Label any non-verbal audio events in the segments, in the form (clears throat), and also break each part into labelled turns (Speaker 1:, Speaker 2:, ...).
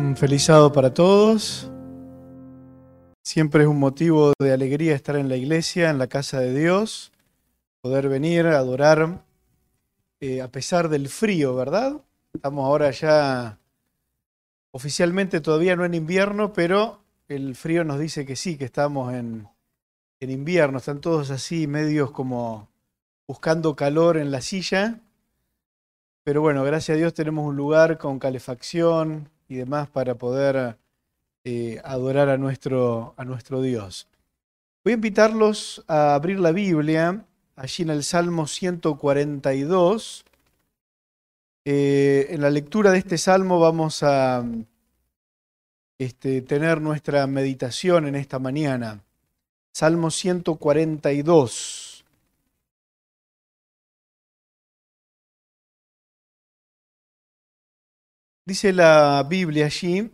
Speaker 1: Un feliz sábado para todos. Siempre es un motivo de alegría estar en la iglesia, en la casa de Dios, poder venir a adorar eh, a pesar del frío, ¿verdad? Estamos ahora ya oficialmente todavía no en invierno, pero el frío nos dice que sí, que estamos en, en invierno. Están todos así, medios como buscando calor en la silla. Pero bueno, gracias a Dios tenemos un lugar con calefacción, y demás para poder eh, adorar a nuestro, a nuestro Dios. Voy a invitarlos a abrir la Biblia allí en el Salmo 142. Eh, en la lectura de este salmo vamos a este, tener nuestra meditación en esta mañana. Salmo 142. Dice la Biblia allí,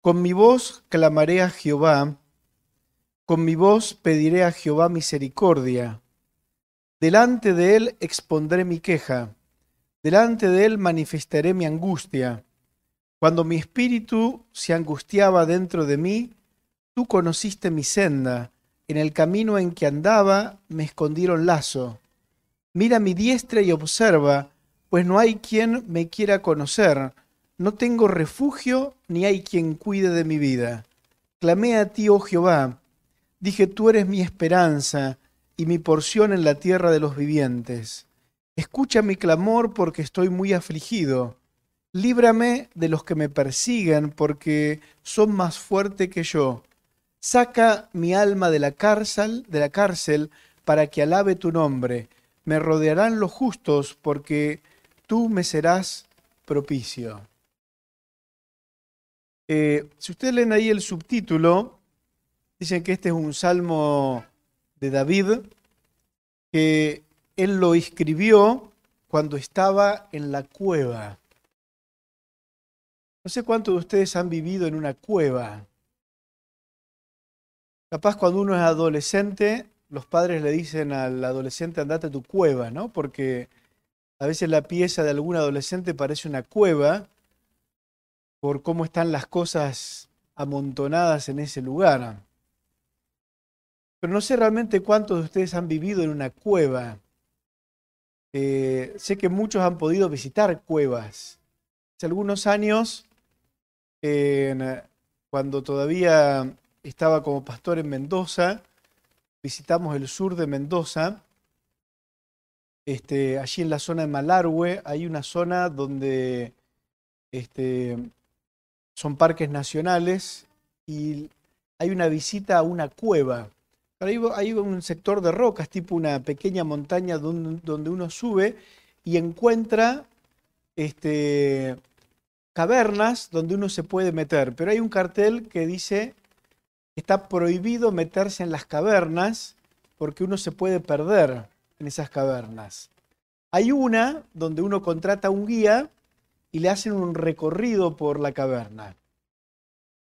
Speaker 1: con mi voz clamaré a Jehová, con mi voz pediré a Jehová misericordia. Delante de él expondré mi queja, delante de él manifestaré mi angustia. Cuando mi espíritu se angustiaba dentro de mí, tú conociste mi senda, en el camino en que andaba me escondieron lazo. Mira mi diestra y observa, pues no hay quien me quiera conocer, no tengo refugio, ni hay quien cuide de mi vida. Clamé a ti, oh Jehová, dije, tú eres mi esperanza y mi porción en la tierra de los vivientes. Escucha mi clamor porque estoy muy afligido. Líbrame de los que me persiguen porque son más fuertes que yo. Saca mi alma de la cárcel, de la cárcel para que alabe tu nombre. Me rodearán los justos porque tú me serás propicio. Eh, si ustedes leen ahí el subtítulo, dicen que este es un salmo de David, que él lo escribió cuando estaba en la cueva. No sé cuántos de ustedes han vivido en una cueva. Capaz cuando uno es adolescente, los padres le dicen al adolescente andate a tu cueva, ¿no? Porque a veces la pieza de algún adolescente parece una cueva por cómo están las cosas amontonadas en ese lugar. Pero no sé realmente cuántos de ustedes han vivido en una cueva. Eh, sé que muchos han podido visitar cuevas. Hace algunos años, cuando todavía estaba como pastor en Mendoza, visitamos el sur de Mendoza este, allí en la zona de Malargüe hay una zona donde este, son parques nacionales y hay una visita a una cueva. hay un sector de rocas, tipo una pequeña montaña donde, uno sube y encuentra este, cavernas donde uno se puede meter. Pero hay un cartel que dice está prohibido meterse en las cavernas porque uno se puede perder en esas cavernas. Hay una donde uno contrata un guía y le hacen un recorrido por la caverna.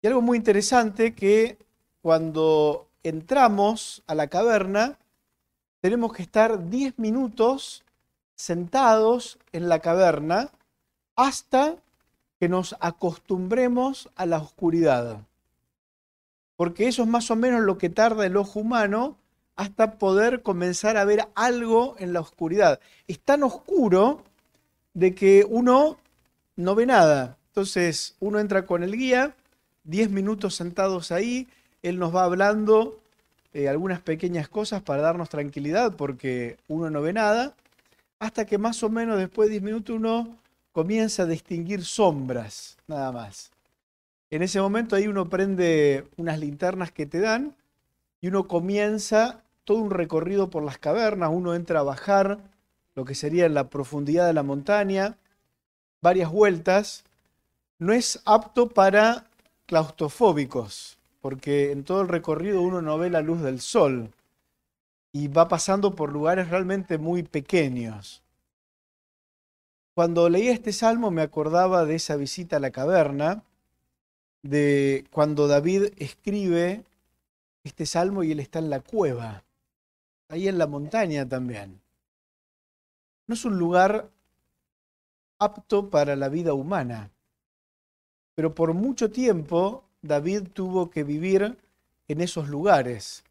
Speaker 1: Y algo muy interesante que cuando entramos a la caverna, tenemos que estar 10 minutos sentados en la caverna hasta que nos acostumbremos a la oscuridad. Porque eso es más o menos lo que tarda el ojo humano hasta poder comenzar a ver algo en la oscuridad. Es tan oscuro de que uno no ve nada. Entonces uno entra con el guía, 10 minutos sentados ahí, él nos va hablando eh, algunas pequeñas cosas para darnos tranquilidad porque uno no ve nada, hasta que más o menos después de 10 minutos uno comienza a distinguir sombras, nada más. En ese momento ahí uno prende unas linternas que te dan y uno comienza todo un recorrido por las cavernas, uno entra a bajar lo que sería la profundidad de la montaña, varias vueltas, no es apto para claustrofóbicos, porque en todo el recorrido uno no ve la luz del sol y va pasando por lugares realmente muy pequeños. Cuando leí este salmo me acordaba de esa visita a la caverna, de cuando David escribe este salmo y él está en la cueva ahí en la montaña también. No es un lugar apto para la vida humana. pero por mucho tiempo David tuvo que vivir en esos lugares.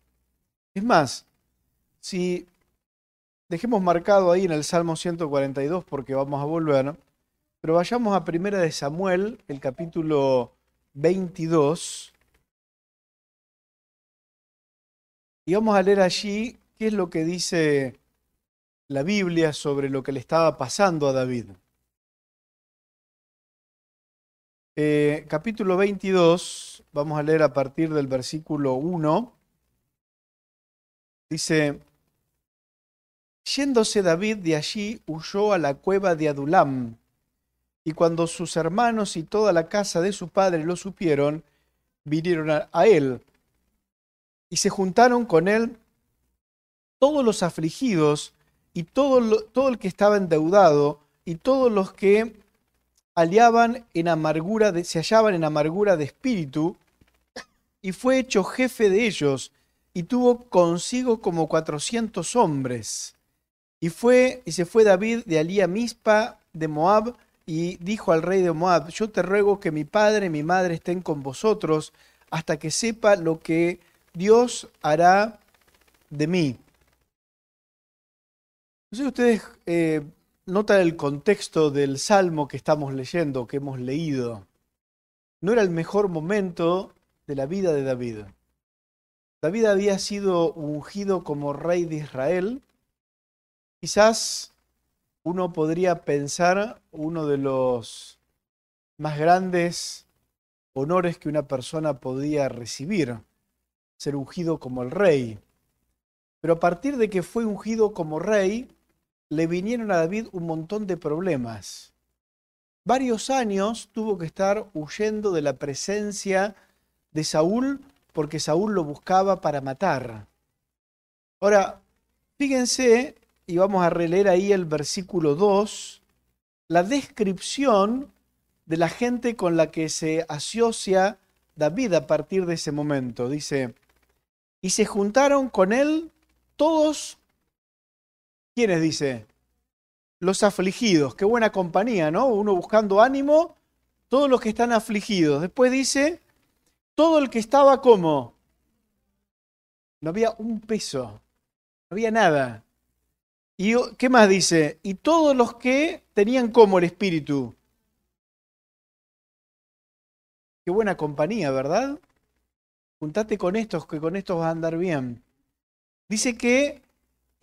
Speaker 1: Es más, si dejemos marcado ahí en el Salmo 142 porque vamos a volver, pero vayamos a Primera de Samuel, el capítulo 22, y vamos a leer allí qué es lo que dice la Biblia sobre lo que le estaba pasando a David. Eh, capítulo 22, vamos a leer a partir del versículo 1. Dice, yéndose David de allí, huyó a la cueva de Adulam, y cuando sus hermanos y toda la casa de su padre lo supieron, vinieron a, a él, y se juntaron con él todos los afligidos y todo, todo el que estaba endeudado y todos los que hallaban en amargura de, se hallaban en amargura de espíritu, y fue hecho jefe de ellos, y tuvo consigo como cuatrocientos hombres. Y fue, y se fue David de Alía Mispa de Moab, y dijo al rey de Moab, yo te ruego que mi padre y mi madre estén con vosotros, hasta que sepa lo que Dios hará de mí. No sé si ustedes eh, nota el contexto del salmo que estamos leyendo, que hemos leído. No era el mejor momento de la vida de David. David había sido ungido como rey de Israel. Quizás uno podría pensar uno de los más grandes honores que una persona podía recibir, ser ungido como el rey. Pero a partir de que fue ungido como rey, le vinieron a David un montón de problemas. Varios años tuvo que estar huyendo de la presencia de Saúl porque Saúl lo buscaba para matar. Ahora, fíjense, y vamos a releer ahí el versículo 2, la descripción de la gente con la que se asocia David a partir de ese momento. Dice, y se juntaron con él todos ¿Quiénes dice? Los afligidos. Qué buena compañía, ¿no? Uno buscando ánimo, todos los que están afligidos. Después dice, todo el que estaba como. No había un peso, no había nada. ¿Y qué más dice? Y todos los que tenían como el espíritu. Qué buena compañía, ¿verdad? Juntate con estos, que con estos vas a andar bien. Dice que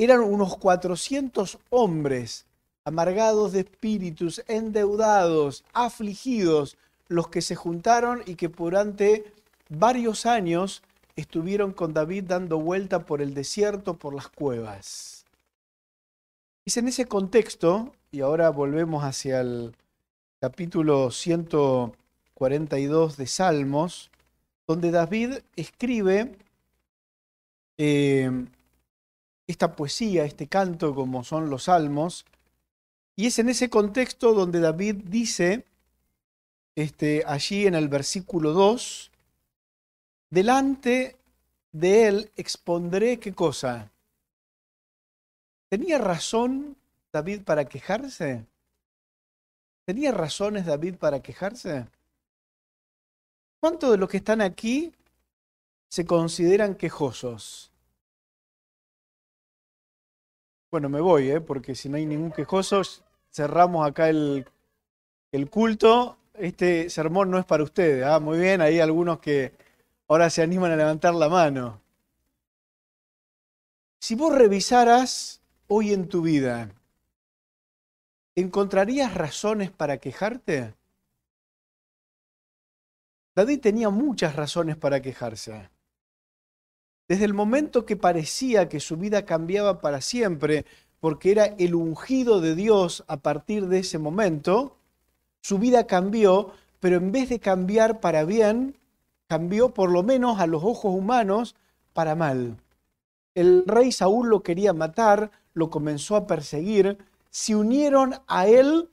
Speaker 1: eran unos 400 hombres amargados de espíritus, endeudados, afligidos, los que se juntaron y que durante varios años estuvieron con David dando vuelta por el desierto, por las cuevas. Es en ese contexto, y ahora volvemos hacia el capítulo 142 de Salmos, donde David escribe eh, esta poesía, este canto como son los salmos. Y es en ese contexto donde David dice, este, allí en el versículo 2, delante de él expondré qué cosa. ¿Tenía razón David para quejarse? ¿Tenía razones David para quejarse? ¿Cuántos de los que están aquí se consideran quejosos? Bueno, me voy, ¿eh? porque si no hay ningún quejoso, cerramos acá el, el culto. Este sermón no es para ustedes. ¿ah? Muy bien, hay algunos que ahora se animan a levantar la mano. Si vos revisaras hoy en tu vida, ¿encontrarías razones para quejarte? David tenía muchas razones para quejarse. Desde el momento que parecía que su vida cambiaba para siempre, porque era el ungido de Dios a partir de ese momento, su vida cambió, pero en vez de cambiar para bien, cambió por lo menos a los ojos humanos para mal. El rey Saúl lo quería matar, lo comenzó a perseguir, se unieron a él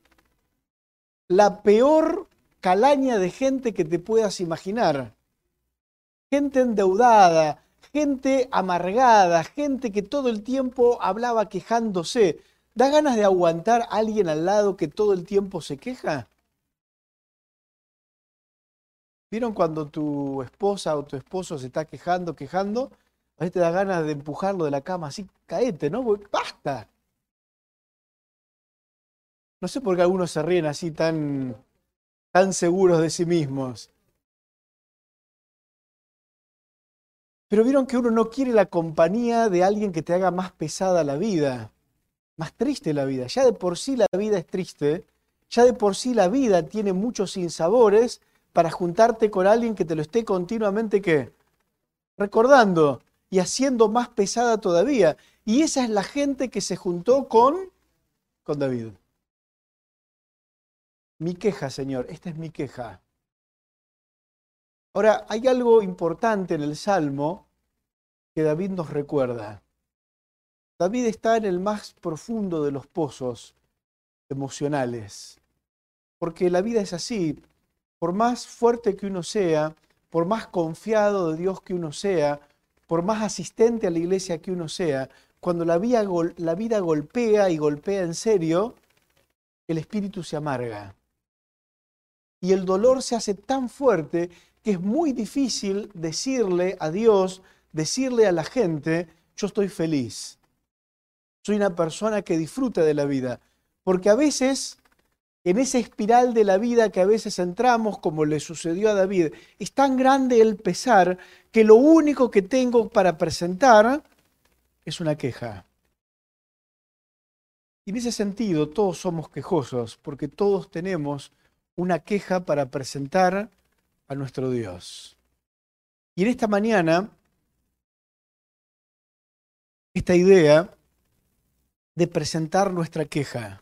Speaker 1: la peor calaña de gente que te puedas imaginar. Gente endeudada, gente amargada, gente que todo el tiempo hablaba quejándose. ¿Da ganas de aguantar a alguien al lado que todo el tiempo se queja? ¿Vieron cuando tu esposa o tu esposo se está quejando, quejando? A veces te da ganas de empujarlo de la cama, así, caete, ¿no? ¡Basta! No sé por qué algunos se ríen así tan, tan seguros de sí mismos. Pero vieron que uno no quiere la compañía de alguien que te haga más pesada la vida, más triste la vida. Ya de por sí la vida es triste, ya de por sí la vida tiene muchos sinsabores para juntarte con alguien que te lo esté continuamente ¿qué? recordando y haciendo más pesada todavía. Y esa es la gente que se juntó con, con David. Mi queja, Señor, esta es mi queja. Ahora, hay algo importante en el Salmo que David nos recuerda. David está en el más profundo de los pozos emocionales, porque la vida es así. Por más fuerte que uno sea, por más confiado de Dios que uno sea, por más asistente a la iglesia que uno sea, cuando la vida, la vida golpea y golpea en serio, el espíritu se amarga. Y el dolor se hace tan fuerte que es muy difícil decirle a Dios, decirle a la gente, yo estoy feliz. Soy una persona que disfruta de la vida. Porque a veces, en esa espiral de la vida que a veces entramos, como le sucedió a David, es tan grande el pesar que lo único que tengo para presentar es una queja. Y en ese sentido, todos somos quejosos, porque todos tenemos una queja para presentar a nuestro Dios. Y en esta mañana, esta idea de presentar nuestra queja,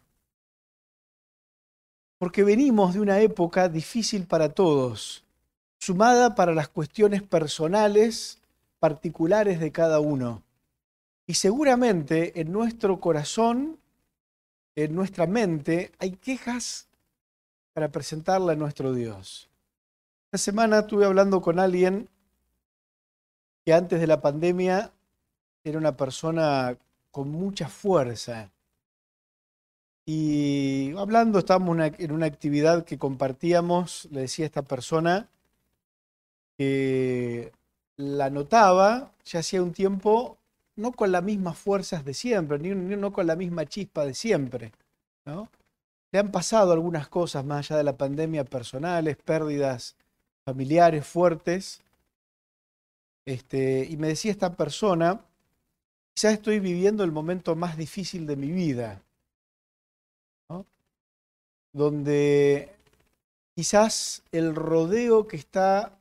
Speaker 1: porque venimos de una época difícil para todos, sumada para las cuestiones personales, particulares de cada uno. Y seguramente en nuestro corazón, en nuestra mente, hay quejas para presentarle a nuestro Dios. Esta semana estuve hablando con alguien que antes de la pandemia era una persona con mucha fuerza. Y hablando, estábamos en una actividad que compartíamos, le decía a esta persona que la notaba ya hacía un tiempo, no con las mismas fuerzas de siempre, ni, no con la misma chispa de siempre. Le han pasado algunas cosas más allá de la pandemia personales, pérdidas familiares fuertes. Este, y me decía esta persona, quizás estoy viviendo el momento más difícil de mi vida, donde quizás el rodeo que está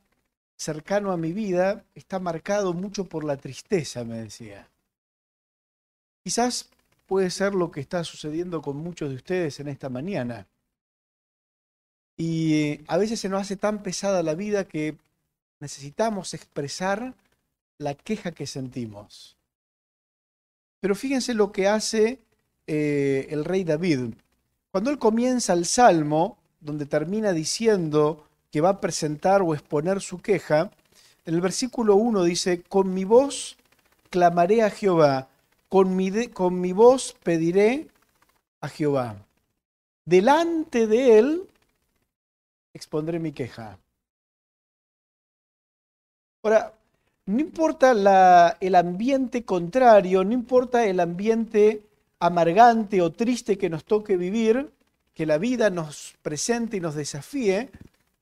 Speaker 1: cercano a mi vida está marcado mucho por la tristeza, me decía. Quizás puede ser lo que está sucediendo con muchos de ustedes en esta mañana. Y a veces se nos hace tan pesada la vida que necesitamos expresar la queja que sentimos. Pero fíjense lo que hace eh, el rey David. Cuando él comienza el salmo, donde termina diciendo que va a presentar o exponer su queja, en el versículo 1 dice, con mi voz clamaré a Jehová, con mi, con mi voz pediré a Jehová. Delante de él expondré mi queja. Ahora, no importa el ambiente contrario, no importa el ambiente amargante o triste que nos toque vivir, que la vida nos presente y nos desafíe,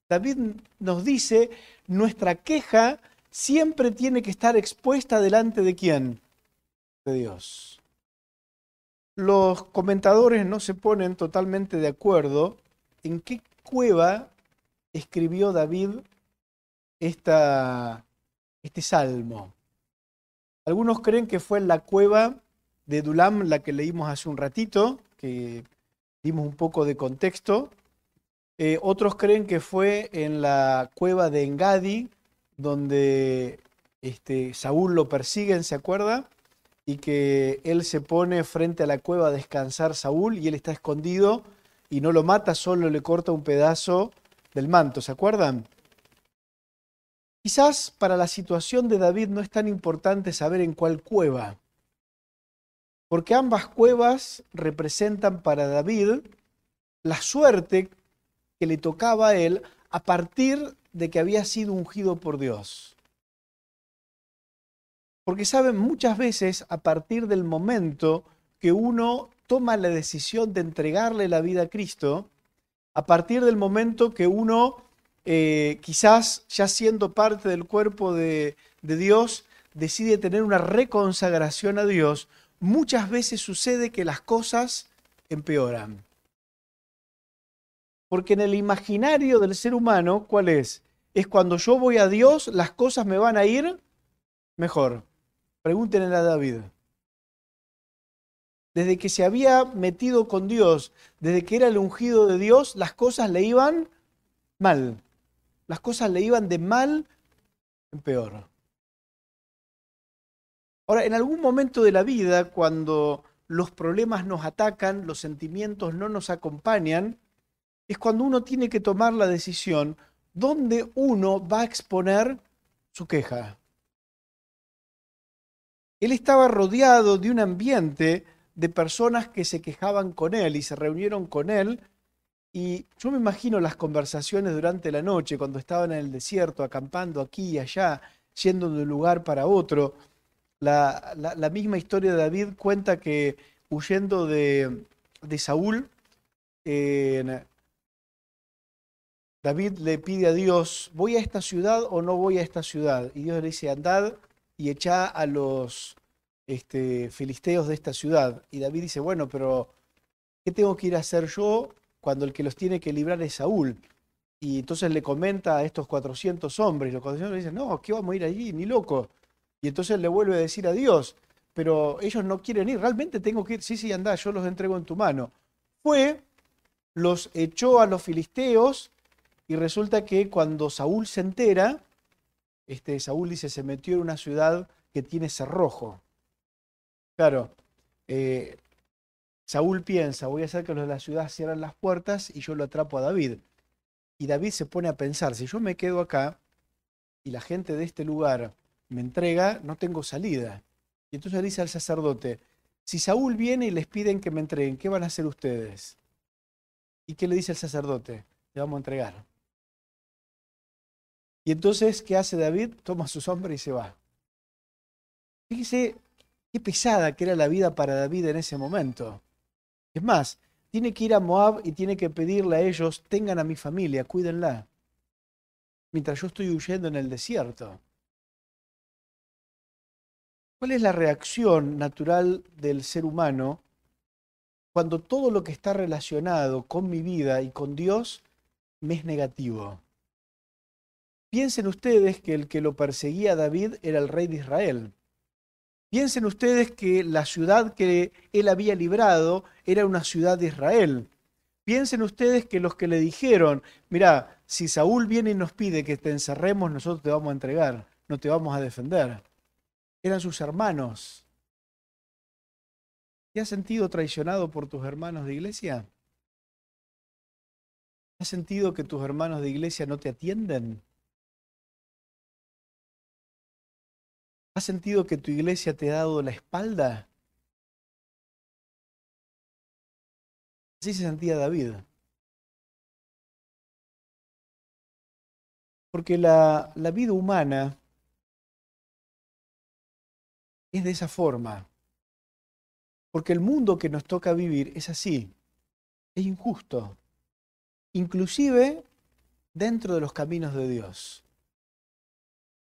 Speaker 1: David nos dice, nuestra queja siempre tiene que estar expuesta delante de quién? De Dios. Los comentadores no se ponen totalmente de acuerdo en qué cueva escribió David este salmo. Algunos creen que fue en la cueva de Dulam, la que leímos hace un ratito, que dimos un poco de contexto. Eh, otros creen que fue en la cueva de Engadi, donde este, Saúl lo persiguen, ¿se acuerda? Y que él se pone frente a la cueva a descansar Saúl y él está escondido y no lo mata, solo le corta un pedazo del manto, ¿se acuerdan? Quizás para la situación de David no es tan importante saber en cuál cueva, porque ambas cuevas representan para David la suerte que le tocaba a él a partir de que había sido ungido por Dios. Porque saben, muchas veces a partir del momento que uno toma la decisión de entregarle la vida a Cristo, a partir del momento que uno, eh, quizás ya siendo parte del cuerpo de, de Dios, decide tener una reconsagración a Dios, muchas veces sucede que las cosas empeoran. Porque en el imaginario del ser humano, ¿cuál es? Es cuando yo voy a Dios, las cosas me van a ir mejor. Pregúntenle a David. Desde que se había metido con Dios, desde que era el ungido de Dios, las cosas le iban mal. Las cosas le iban de mal en peor. Ahora, en algún momento de la vida, cuando los problemas nos atacan, los sentimientos no nos acompañan, es cuando uno tiene que tomar la decisión dónde uno va a exponer su queja. Él estaba rodeado de un ambiente de personas que se quejaban con él y se reunieron con él. Y yo me imagino las conversaciones durante la noche, cuando estaban en el desierto, acampando aquí y allá, yendo de un lugar para otro. La, misma historia de David cuenta que huyendo de, Saúl, David le pide a Dios, ¿voy a esta ciudad o no voy a esta ciudad? Y Dios le dice, andad y echa a los este, filisteos de esta ciudad. Y David dice, bueno, pero ¿qué tengo que ir a hacer yo cuando el que los tiene que librar es Saúl? Y entonces le comenta a estos 400 hombres, los 400 le dicen, no, ¿qué vamos a ir allí? Ni loco. Y entonces le vuelve a decir a Dios, pero ellos no quieren ir, realmente tengo que ir, sí, sí, anda, yo los entrego en tu mano. Fue, los echó a los filisteos y resulta que cuando Saúl se entera, este, Saúl dice, se metió en una ciudad que tiene cerrojo. Claro, eh, Saúl piensa, voy a hacer que los de la ciudad cierren las puertas y yo lo atrapo a David. Y David se pone a pensar, si yo me quedo acá y la gente de este lugar me entrega, no tengo salida. Y entonces dice al sacerdote, si Saúl viene y les piden que me entreguen, ¿qué van a hacer ustedes? ¿Y qué le dice el sacerdote? Le vamos a entregar. Y entonces, ¿qué hace David? Toma a sus hombres y se va. Fíjese qué pesada que era la vida para David en ese momento. Es más, tiene que ir a Moab y tiene que pedirle a ellos, tengan a mi familia, cuídenla, mientras yo estoy huyendo en el desierto. ¿Cuál es la reacción natural del ser humano cuando todo lo que está relacionado con mi vida y con Dios me es negativo? Piensen ustedes que el que lo perseguía a David era el rey de Israel. Piensen ustedes que la ciudad que él había librado era una ciudad de Israel. Piensen ustedes que los que le dijeron, mira, si Saúl viene y nos pide que te encerremos, nosotros te vamos a entregar, no te vamos a defender eran sus hermanos. ¿Te has sentido traicionado por tus hermanos de iglesia? ¿Has sentido que tus hermanos de iglesia no te atienden? ¿Has sentido que tu iglesia te ha dado la espalda? Así se sentía David. Porque la, vida humana es de esa forma. Porque el mundo que nos toca vivir es así, es injusto, inclusive dentro de los caminos de Dios.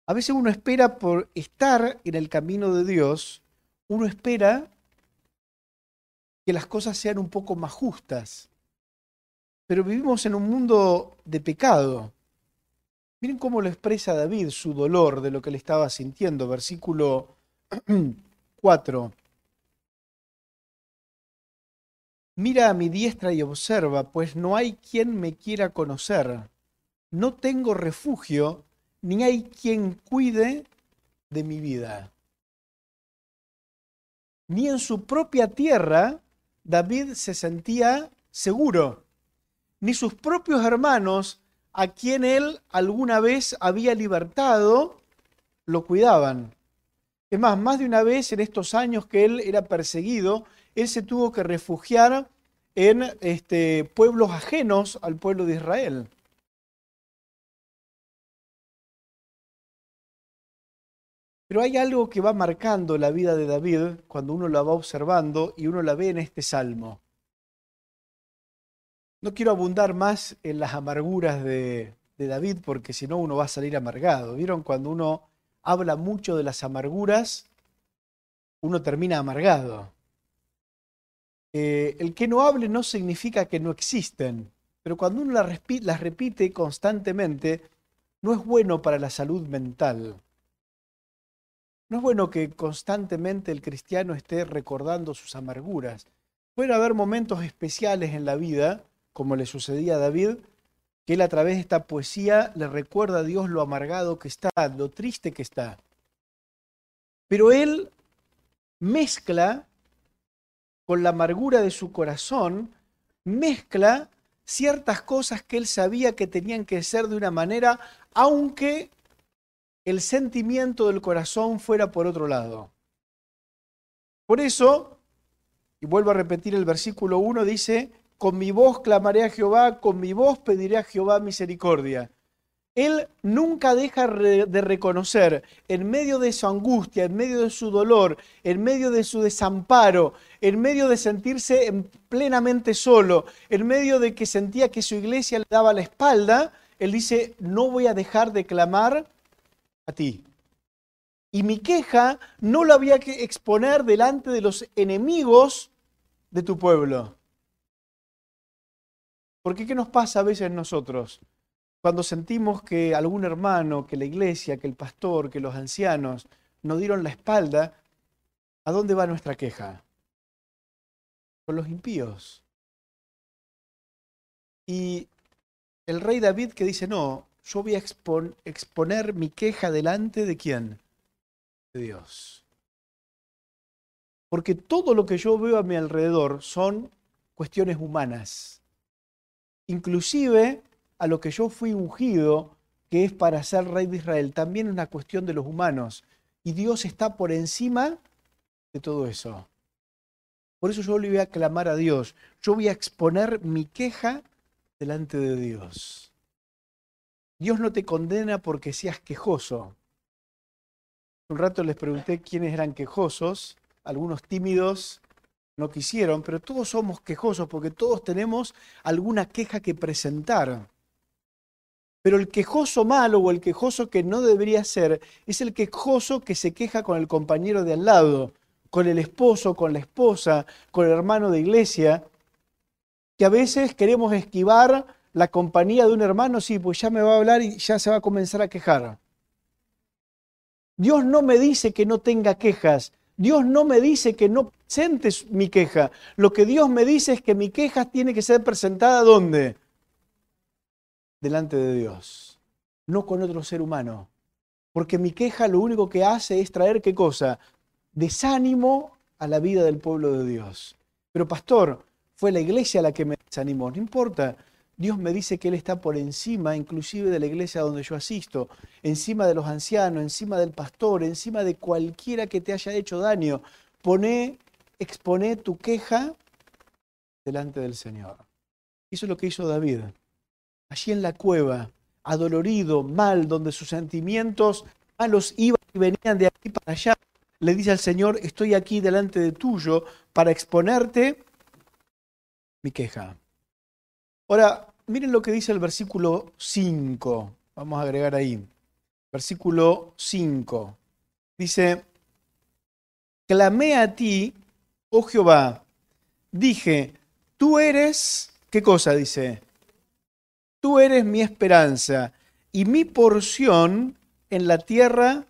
Speaker 1: A veces uno espera por estar en el camino de Dios, uno espera que las cosas sean un poco más justas. Pero vivimos en un mundo de pecado. Miren cómo lo expresa David, su dolor de lo que le estaba sintiendo, versículo (clears throat) 4. Mira a mi diestra y observa, pues no hay quien me quiera conocer. No tengo refugio, ni hay quien cuide de mi vida. Ni en su propia tierra David se sentía seguro, ni sus propios hermanos, a quien él alguna vez había libertado, lo cuidaban. Es más, más de una vez en estos años que él era perseguido, él se tuvo que refugiar en este, pueblos ajenos al pueblo de Israel. Pero hay algo que va marcando la vida de David cuando uno la va observando y uno la ve en este salmo. No quiero abundar más en las amarguras de, de David porque si no uno va a salir amargado. ¿Vieron? Cuando uno habla mucho de las amarguras, uno termina amargado. Eh, el que no hable no significa que no existen, pero cuando uno las, las repite constantemente, no es bueno para la salud mental. No es bueno que constantemente el cristiano esté recordando sus amarguras. Puede haber momentos especiales en la vida, como le sucedía a David, que él a través de esta poesía le recuerda a Dios lo amargado que está, lo triste que está. Pero él mezcla con la amargura de su corazón, mezcla ciertas cosas que él sabía que tenían que ser de una manera, aunque el sentimiento del corazón fuera por otro lado. Por eso, y vuelvo a repetir el versículo 1, dice, con mi voz clamaré a Jehová, con mi voz pediré a Jehová misericordia. Él nunca deja de reconocer en medio de su angustia, en medio de su dolor, en medio de su desamparo, en medio de sentirse plenamente solo, en medio de que sentía que su iglesia le daba la espalda, él dice, no voy a dejar de clamar a ti. Y mi queja no la había que exponer delante de los enemigos de tu pueblo. Porque ¿qué nos pasa a veces nosotros? Cuando sentimos que algún hermano, que la iglesia, que el pastor, que los ancianos nos dieron la espalda, ¿a dónde va nuestra queja? Con los impíos. Y el rey David que dice, no, yo voy a exponer mi queja delante de quién? De Dios. Porque todo lo que yo veo a mi alrededor son cuestiones humanas. Inclusive a lo que yo fui ungido, que es para ser rey de Israel, también es una cuestión de los humanos. Y Dios está por encima de todo eso. Por eso yo le voy a clamar a Dios. Yo voy a exponer mi queja delante de Dios. Dios no te condena porque seas quejoso. Un rato les pregunté quiénes eran quejosos, algunos tímidos no quisieron, pero todos somos quejosos porque todos tenemos alguna queja que presentar. Pero el quejoso malo o el quejoso que no debería ser es el quejoso que se queja con el compañero de al lado, con el esposo, con la esposa, con el hermano de iglesia, que a veces queremos esquivar la compañía de un hermano, sí, pues ya me va a hablar y ya se va a comenzar a quejar. Dios no me dice que no tenga quejas. Dios no me dice que no presentes mi queja. Lo que Dios me dice es que mi queja tiene que ser presentada ¿dónde? Delante de Dios, no con otro ser humano. Porque mi queja lo único que hace es traer qué cosa? Desánimo a la vida del pueblo de Dios. Pero pastor, fue la iglesia la que me desanimó. No importa, Dios me dice que Él está por encima, inclusive de la iglesia donde yo asisto, encima de los ancianos, encima del pastor, encima de cualquiera que te haya hecho daño. Poné, exponé tu queja delante del Señor. Eso es lo que hizo David. Allí en la cueva, adolorido, mal, donde sus sentimientos malos iban y venían de aquí para allá, le dice al Señor, estoy aquí delante de tuyo para exponerte mi queja. Ahora, miren lo que dice el versículo 5. Vamos a agregar ahí. Versículo 5. Dice, clamé a ti, oh Jehová, dije, tú eres, ¿qué cosa dice? Tú eres mi esperanza y mi porción en la tierra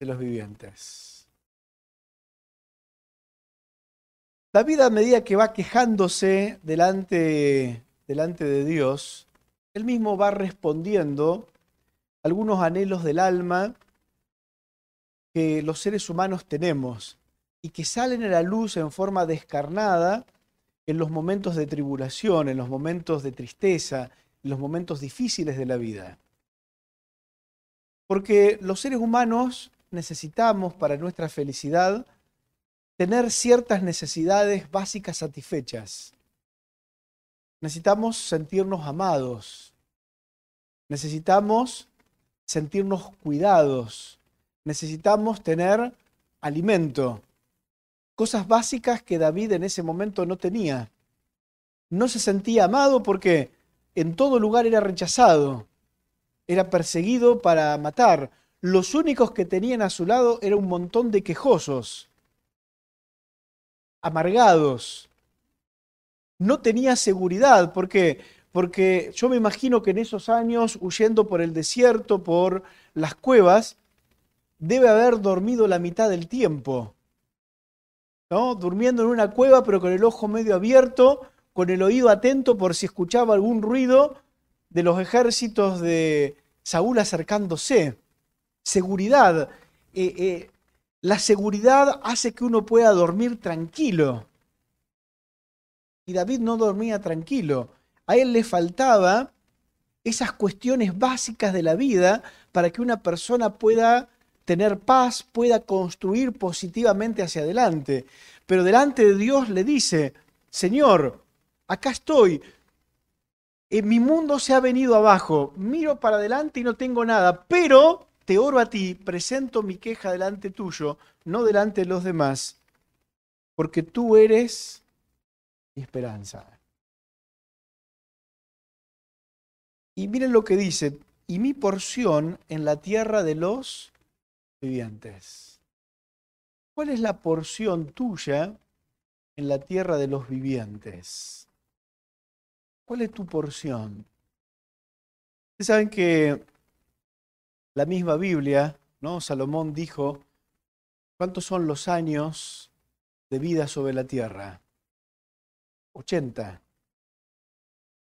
Speaker 1: de los vivientes. David a medida que va quejándose delante delante de Dios, Él mismo va respondiendo algunos anhelos del alma que los seres humanos tenemos y que salen a la luz en forma descarnada en los momentos de tribulación, en los momentos de tristeza, en los momentos difíciles de la vida. Porque los seres humanos necesitamos para nuestra felicidad tener ciertas necesidades básicas satisfechas. Necesitamos sentirnos amados. Necesitamos sentirnos cuidados. necesitamos tener alimento, cosas básicas que David en ese momento no tenía. No se sentía amado porque en todo lugar era rechazado, era perseguido para matar. Los únicos que tenían a su lado era un montón de quejosos, amargados. No tenía seguridad porque porque yo me imagino que en esos años, huyendo por el desierto, por las cuevas, debe haber dormido la mitad del tiempo. ¿no? Durmiendo en una cueva, pero con el ojo medio abierto, con el oído atento por si escuchaba algún ruido de los ejércitos de Saúl acercándose. Seguridad. Eh, eh, la seguridad hace que uno pueda dormir tranquilo. Y David no dormía tranquilo. A él le faltaba esas cuestiones básicas de la vida para que una persona pueda tener paz, pueda construir positivamente hacia adelante. Pero delante de Dios le dice, Señor, acá estoy, en mi mundo se ha venido abajo, miro para adelante y no tengo nada, pero te oro a ti, presento mi queja delante tuyo, no delante de los demás, porque tú eres mi esperanza. Y miren lo que dice, y mi porción en la tierra de los vivientes. ¿Cuál es la porción tuya en la tierra de los vivientes? ¿Cuál es tu porción? Ustedes saben que la misma Biblia, ¿no? Salomón dijo, ¿cuántos son los años de vida sobre la tierra? 80.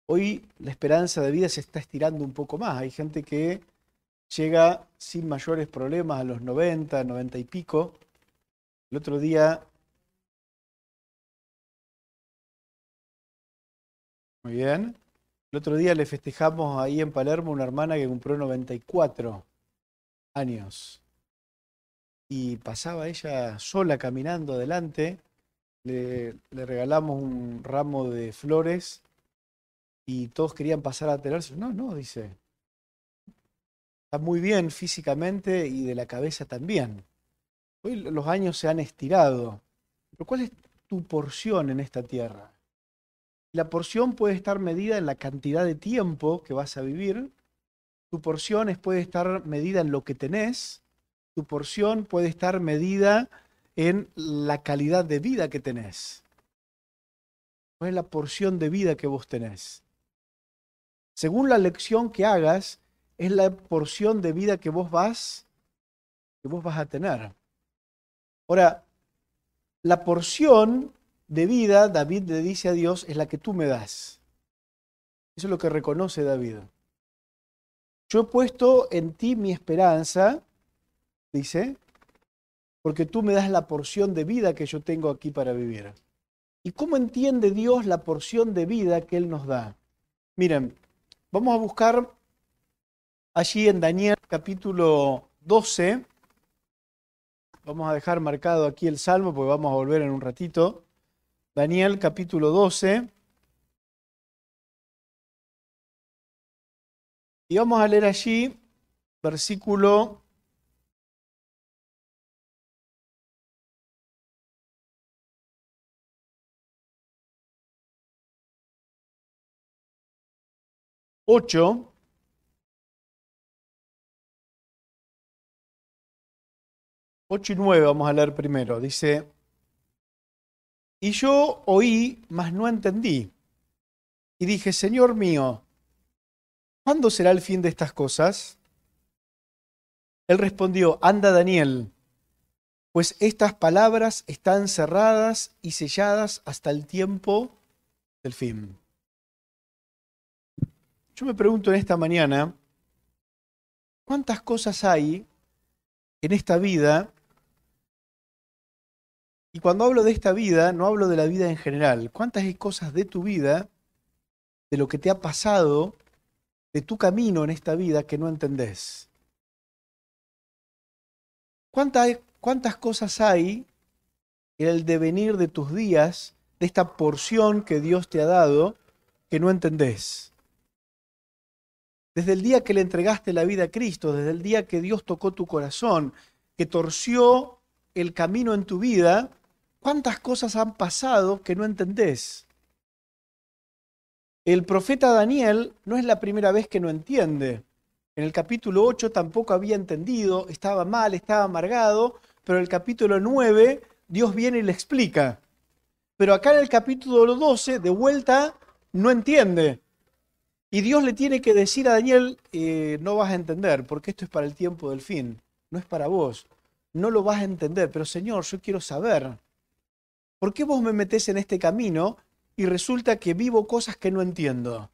Speaker 1: Hoy la esperanza de vida se está estirando un poco más. Hay gente que llega sin mayores problemas a los 90, 90 y pico. El otro día... Muy bien. El otro día le festejamos ahí en Palermo una hermana que cumplió 94 años. Y pasaba ella sola caminando adelante. Le, regalamos un ramo de flores y todos querían pasar a tenerse. No, no, dice. Está muy bien físicamente y de la cabeza también. Hoy los años se han estirado. Pero ¿cuál es tu porción en esta tierra? La porción puede estar medida en la cantidad de tiempo que vas a vivir. Tu porción puede estar medida en lo que tenés. Tu porción puede estar medida en la calidad de vida que tenés. ¿Cuál es la porción de vida que vos tenés? según la lección que hagas, es la porción de vida que vos vas, que vos vas a tener. Ahora, la porción de vida, David le dice a Dios, es la que tú me das. Eso es lo que reconoce David. Yo he puesto en ti mi esperanza, dice, porque tú me das la porción de vida que yo tengo aquí para vivir. ¿Y cómo entiende Dios la porción de vida que Él nos da? Miren, Vamos a buscar allí en Daniel capítulo 12. Vamos a dejar marcado aquí el salmo porque vamos a volver en un ratito. Daniel capítulo 12. Y vamos a leer allí versículo 8, Ocho y nueve vamos a leer primero. Dice, y yo oí, mas no entendí. Y dije, Señor mío, ¿cuándo será el fin de estas cosas? Él respondió, anda Daniel, pues estas palabras están cerradas y selladas hasta el tiempo del fin. Yo me pregunto en esta mañana, ¿cuántas cosas hay en esta vida? Y cuando hablo de esta vida, no hablo de la vida en general. ¿Cuántas hay cosas de tu vida, de lo que te ha pasado, de tu camino en esta vida que no entendés? ¿Cuántas, cuántas cosas hay en el devenir de tus días, de esta porción que Dios te ha dado, que no entendés? Desde el día que le entregaste la vida a Cristo, desde el día que Dios tocó tu corazón, que torció el camino en tu vida, ¿cuántas cosas han pasado que no entendés? El profeta Daniel no es la primera vez que no entiende. En el capítulo 8 tampoco había entendido, estaba mal, estaba amargado, pero en el capítulo 9 Dios viene y le explica. Pero acá en el capítulo 12, de vuelta, no entiende. Y Dios le tiene que decir a Daniel, eh, no vas a entender, porque esto es para el tiempo del fin, no es para vos. No lo vas a entender, pero Señor, yo quiero saber. ¿Por qué vos me metés en este camino y resulta que vivo cosas que no entiendo?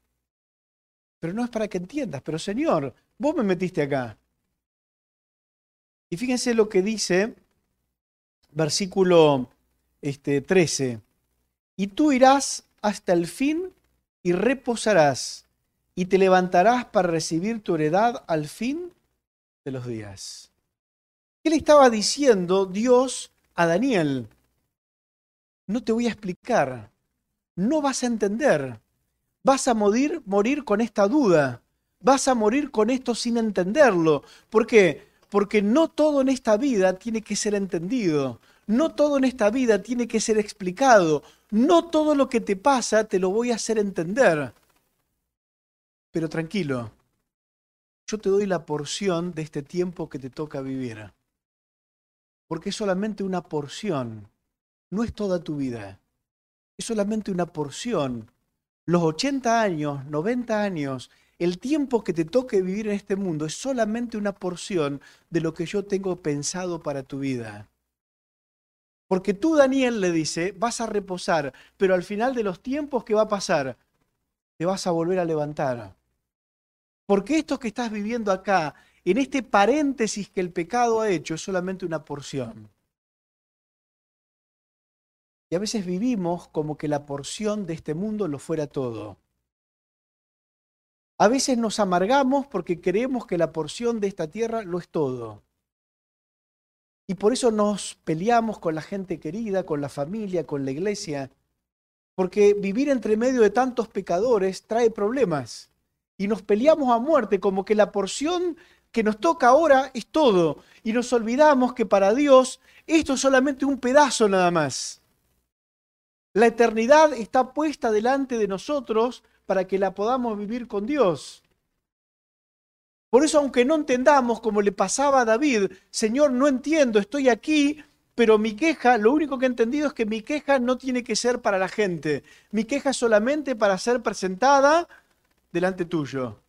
Speaker 1: Pero no es para que entiendas, pero Señor, vos me metiste acá. Y fíjense lo que dice versículo este, 13. Y tú irás hasta el fin y reposarás y te levantarás para recibir tu heredad al fin de los días. ¿Qué le estaba diciendo Dios a Daniel? No te voy a explicar, no vas a entender, vas a morir, morir con esta duda, vas a morir con esto sin entenderlo. ¿Por qué? Porque no todo en esta vida tiene que ser entendido, no todo en esta vida tiene que ser explicado, no todo lo que te pasa te lo voy a hacer entender. Pero tranquilo, yo te doy la porción de este tiempo que te toca vivir. Porque es solamente una porción, no es toda tu vida. Es solamente una porción. Los 80 años, 90 años, el tiempo que te toque vivir en este mundo es solamente una porción de lo que yo tengo pensado para tu vida. Porque tú, Daniel, le dice, vas a reposar, pero al final de los tiempos, ¿qué va a pasar? Te vas a volver a levantar. Porque esto que estás viviendo acá, en este paréntesis que el pecado ha hecho, es solamente una porción. Y a veces vivimos como que la porción de este mundo lo fuera todo. A veces nos amargamos porque creemos que la porción de esta tierra lo es todo. Y por eso nos peleamos con la gente querida, con la familia, con la iglesia. Porque vivir entre medio de tantos pecadores trae problemas y nos peleamos a muerte como que la porción que nos toca ahora es todo y nos olvidamos que para Dios esto es solamente un pedazo nada más. La eternidad está puesta delante de nosotros para que la podamos vivir con Dios. Por eso, aunque no entendamos como le pasaba a David, Señor, no entiendo, estoy aquí, pero mi queja, lo único que he entendido es que mi queja no tiene que ser para la gente. Mi queja es solamente para ser presentada delante tuyo.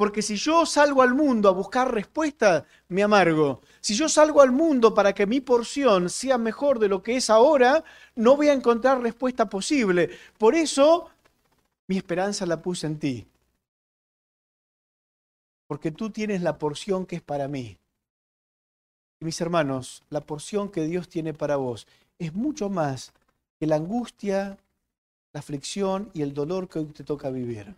Speaker 1: Porque si yo salgo al mundo a buscar respuesta, me amargo. Si yo salgo al mundo para que mi porción sea mejor de lo que es ahora, no voy a encontrar respuesta posible. Por eso, mi esperanza la puse en ti. Porque tú tienes la porción que es para mí. Y mis hermanos, la porción que Dios tiene para vos es mucho más que la angustia, la aflicción y el dolor que hoy te toca vivir.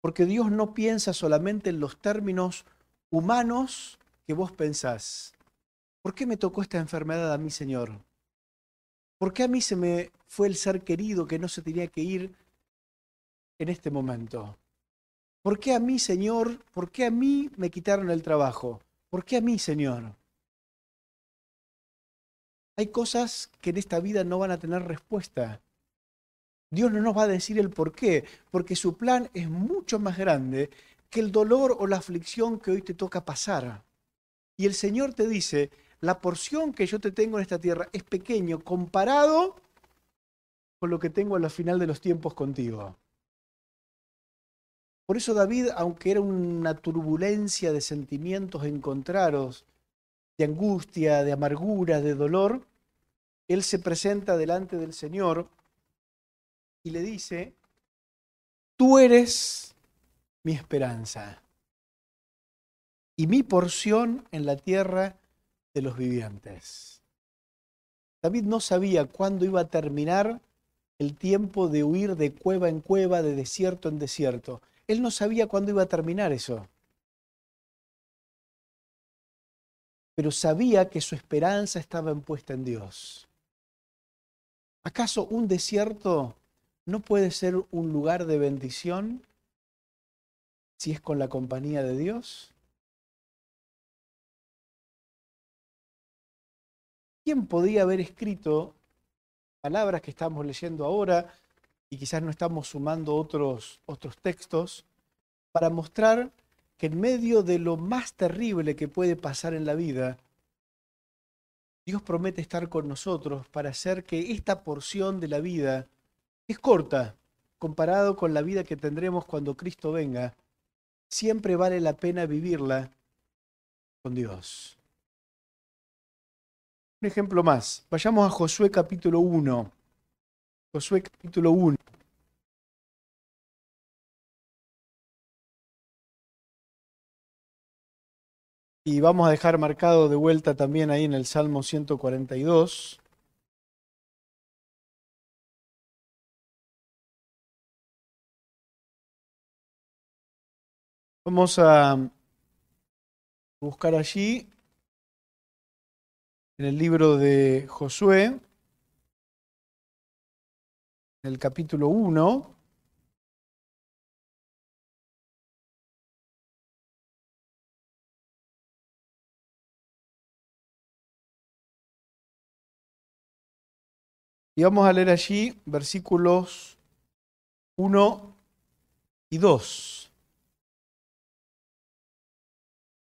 Speaker 1: Porque Dios no piensa solamente en los términos humanos que vos pensás. ¿Por qué me tocó esta enfermedad a mí, Señor? ¿Por qué a mí se me fue el ser querido que no se tenía que ir en este momento? ¿Por qué a mí, Señor? ¿Por qué a mí me quitaron el trabajo? ¿Por qué a mí, Señor? Hay cosas que en esta vida no van a tener respuesta. Dios no nos va a decir el por qué, porque su plan es mucho más grande que el dolor o la aflicción que hoy te toca pasar. Y el Señor te dice, la porción que yo te tengo en esta tierra es pequeño comparado con lo que tengo a la final de los tiempos contigo. Por eso David, aunque era una turbulencia de sentimientos encontrados, de angustia, de amargura, de dolor, él se presenta delante del Señor y le dice, tú eres mi esperanza y mi porción en la tierra de los vivientes. David no sabía cuándo iba a terminar el tiempo de huir de cueva en cueva, de desierto en desierto. Él no sabía cuándo iba a terminar eso. Pero sabía que su esperanza estaba puesta en Dios. ¿Acaso un desierto no puede ser un lugar de bendición si es con la compañía de Dios? ¿Quién podía haber escrito palabras que estamos leyendo ahora y quizás no estamos sumando otros, otros textos para mostrar que en medio de lo más terrible que puede pasar en la vida, Dios promete estar con nosotros para hacer que esta porción de la vida es corta comparado con la vida que tendremos cuando Cristo venga, siempre vale la pena vivirla con Dios. Un ejemplo más. Vayamos a Josué capítulo 1. Josué capítulo 1. Y vamos a dejar marcado de vuelta también ahí en el Salmo 142. Vamos a buscar allí en el libro de Josué, en el capítulo 1. Y vamos a leer allí versículos 1 y 2.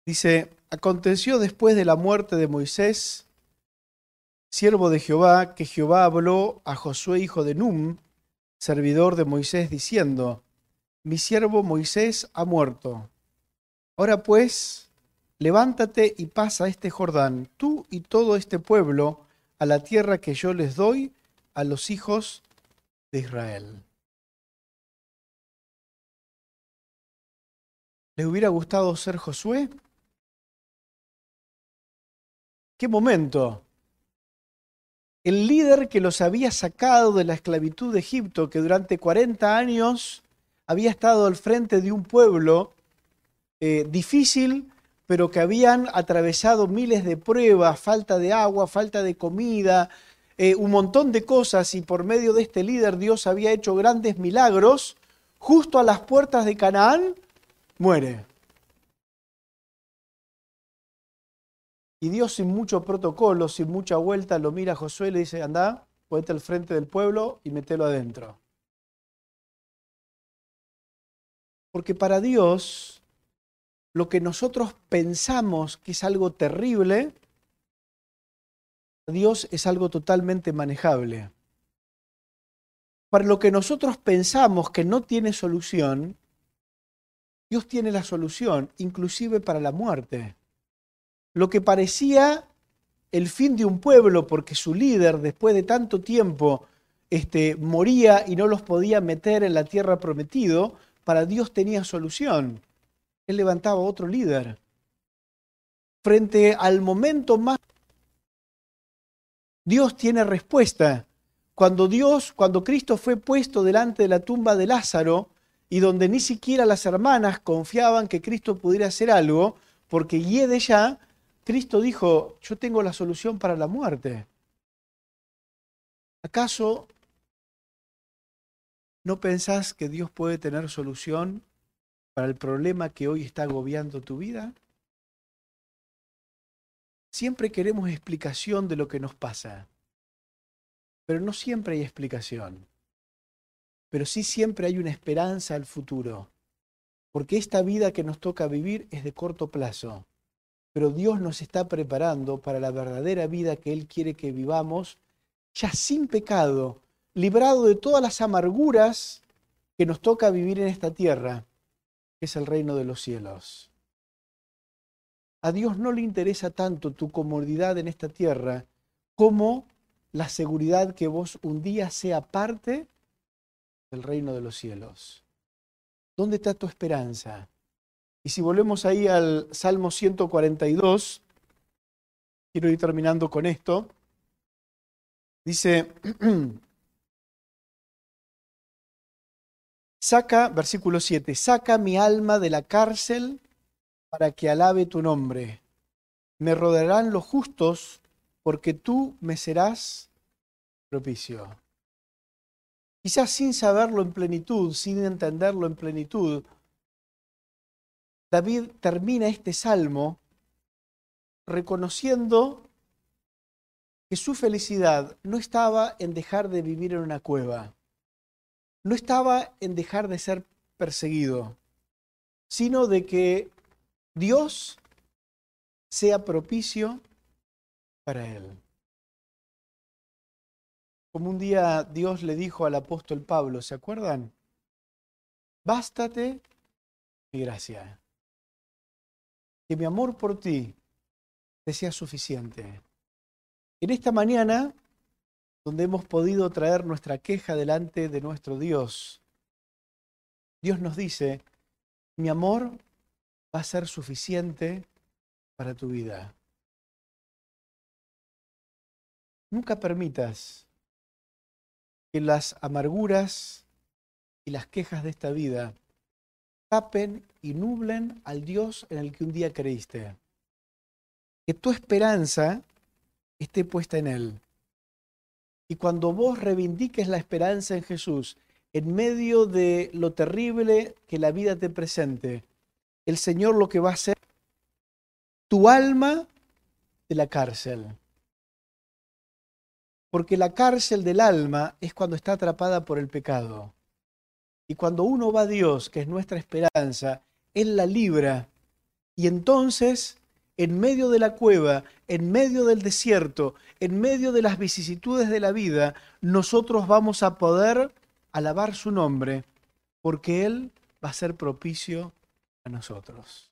Speaker 1: Dice, aconteció después de la muerte de Moisés, siervo de Jehová, que Jehová habló a Josué hijo de Num, servidor de Moisés, diciendo, mi siervo Moisés ha muerto. Ahora pues, levántate y pasa este Jordán, tú y todo este pueblo, a la tierra que yo les doy a los hijos de Israel. ¿Les hubiera gustado ser Josué? ¿Qué momento? El líder que los había sacado de la esclavitud de Egipto, que durante 40 años había estado al frente de un pueblo eh, difícil, pero que habían atravesado miles de pruebas, falta de agua, falta de comida, eh, un montón de cosas, y por medio de este líder Dios había hecho grandes milagros, justo a las puertas de Canaán, muere. Y Dios sin mucho protocolo, sin mucha vuelta, lo mira a Josué y le dice, anda, ponete al frente del pueblo y metelo adentro. Porque para Dios, lo que nosotros pensamos que es algo terrible, Dios es algo totalmente manejable. Para lo que nosotros pensamos que no tiene solución, Dios tiene la solución, inclusive para la muerte lo que parecía el fin de un pueblo porque su líder, después de tanto tiempo, este, moría y no los podía meter en la tierra prometido, para Dios tenía solución. Él levantaba otro líder. Frente al momento más... Dios tiene respuesta. Cuando Dios, cuando Cristo fue puesto delante de la tumba de Lázaro y donde ni siquiera las hermanas confiaban que Cristo pudiera hacer algo, porque Yede ya Cristo dijo, yo tengo la solución para la muerte. ¿Acaso no pensás que Dios puede tener solución para el problema que hoy está agobiando tu vida? Siempre queremos explicación de lo que nos pasa, pero no siempre hay explicación. Pero sí siempre hay una esperanza al futuro, porque esta vida que nos toca vivir es de corto plazo pero Dios nos está preparando para la verdadera vida que Él quiere que vivamos, ya sin pecado, librado de todas las amarguras que nos toca vivir en esta tierra, que es el reino de los cielos. A Dios no le interesa tanto tu comodidad en esta tierra como la seguridad que vos un día sea parte del reino de los cielos. ¿Dónde está tu esperanza? Y si volvemos ahí al Salmo 142, quiero ir terminando con esto. Dice, (clears throat) saca, versículo 7, saca mi alma de la cárcel para que alabe tu nombre. Me rodearán los justos porque tú me serás propicio. Quizás sin saberlo en plenitud, sin entenderlo en plenitud, David termina este salmo reconociendo que su felicidad no estaba en dejar de vivir en una cueva, no estaba en dejar de ser perseguido, sino de que Dios sea propicio para él. Como un día Dios le dijo al apóstol Pablo, ¿se acuerdan? Bástate mi gracia. Que mi amor por ti te sea suficiente. En esta mañana, donde hemos podido traer nuestra queja delante de nuestro Dios, Dios nos dice, mi amor va a ser suficiente para tu vida. Nunca permitas que las amarguras y las quejas de esta vida tapen y nublen al Dios en el que un día creíste. Que tu esperanza esté puesta en Él. Y cuando vos reivindiques la esperanza en Jesús, en medio de lo terrible que la vida te presente, el Señor lo que va a hacer, tu alma de la cárcel. Porque la cárcel del alma es cuando está atrapada por el pecado. Y cuando uno va a Dios, que es nuestra esperanza, Él la libra. Y entonces en medio de la cueva, en medio del desierto, en medio de las vicisitudes de la vida, nosotros vamos a poder alabar su nombre, porque Él va a ser propicio a nosotros.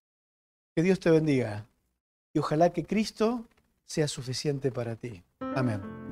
Speaker 1: Que Dios te bendiga y ojalá que Cristo sea suficiente para ti. Amén.